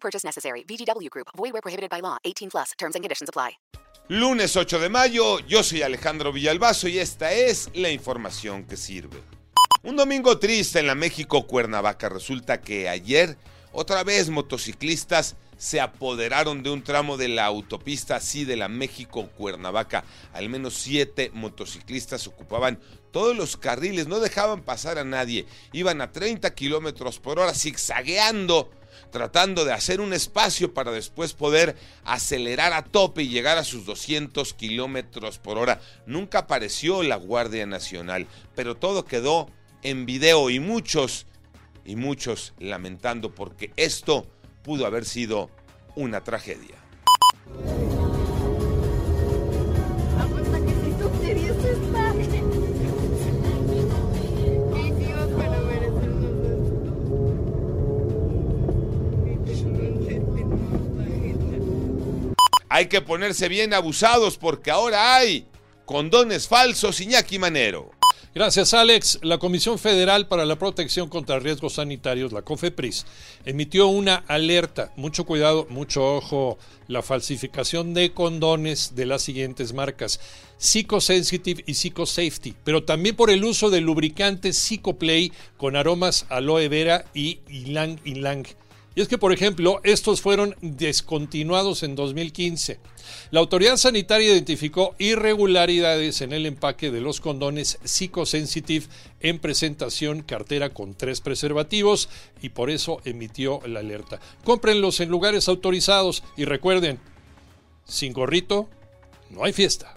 Purchase necessary. VGW Group. Void where prohibited by law. 18 plus. Terms and conditions apply. Lunes 8 de mayo, yo soy Alejandro Villalbazo y esta es la información que sirve. Un domingo triste en la México Cuernavaca. Resulta que ayer otra vez motociclistas se apoderaron de un tramo de la autopista así de la México Cuernavaca. Al menos siete motociclistas ocupaban todos los carriles, no dejaban pasar a nadie. Iban a 30 kilómetros por hora, zigzagueando, tratando de hacer un espacio para después poder acelerar a tope y llegar a sus 200 kilómetros por hora. Nunca apareció la Guardia Nacional, pero todo quedó en video y muchos, y muchos lamentando porque esto pudo haber sido una tragedia. Hay que ponerse bien abusados porque ahora hay condones falsos Iñaki Manero. Gracias, Alex. La Comisión Federal para la Protección contra Riesgos Sanitarios, la COFEPRIS, emitió una alerta. Mucho cuidado, mucho ojo. La falsificación de condones de las siguientes marcas: Psychosensitive y Psychosafety, pero también por el uso de lubricantes Psychoplay con aromas aloe vera y ylang ylang. Y es que, por ejemplo, estos fueron descontinuados en 2015. La autoridad sanitaria identificó irregularidades en el empaque de los condones Psychosensitive en presentación cartera con tres preservativos y por eso emitió la alerta. Cómprenlos en lugares autorizados y recuerden, sin gorrito no hay fiesta.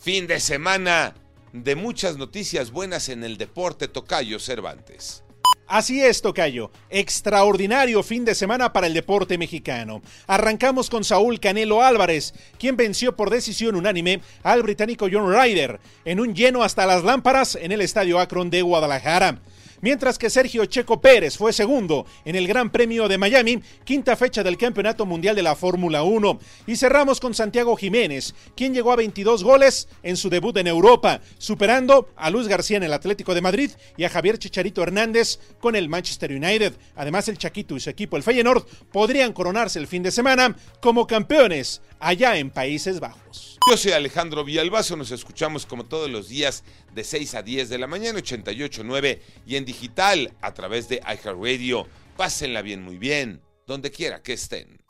Fin de semana de muchas noticias buenas en el deporte Tocayo Cervantes. Así es, Tocayo. Extraordinario fin de semana para el deporte mexicano. Arrancamos con Saúl Canelo Álvarez, quien venció por decisión unánime al británico John Ryder en un lleno hasta las lámparas en el Estadio Akron de Guadalajara mientras que Sergio Checo Pérez fue segundo en el Gran Premio de Miami, quinta fecha del Campeonato Mundial de la Fórmula 1. Y cerramos con Santiago Jiménez, quien llegó a 22 goles en su debut en Europa, superando a Luis García en el Atlético de Madrid y a Javier Chicharito Hernández con el Manchester United. Además, el Chaquito y su equipo, el Feyenoord, podrían coronarse el fin de semana como campeones allá en Países Bajos. Yo soy Alejandro Villalbazo, nos escuchamos como todos los días de 6 a 10 de la mañana, 88.9 y en digital a través de iHeartRadio. Pásenla bien, muy bien, donde quiera que estén.